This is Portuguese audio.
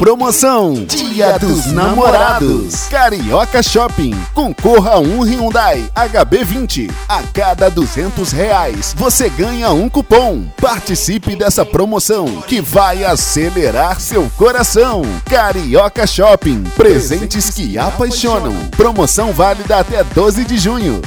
Promoção Dia dos Namorados. Carioca Shopping. Concorra a um Hyundai HB20. A cada 200 reais você ganha um cupom. Participe dessa promoção que vai acelerar seu coração. Carioca Shopping. Presentes que apaixonam. Promoção válida até 12 de junho.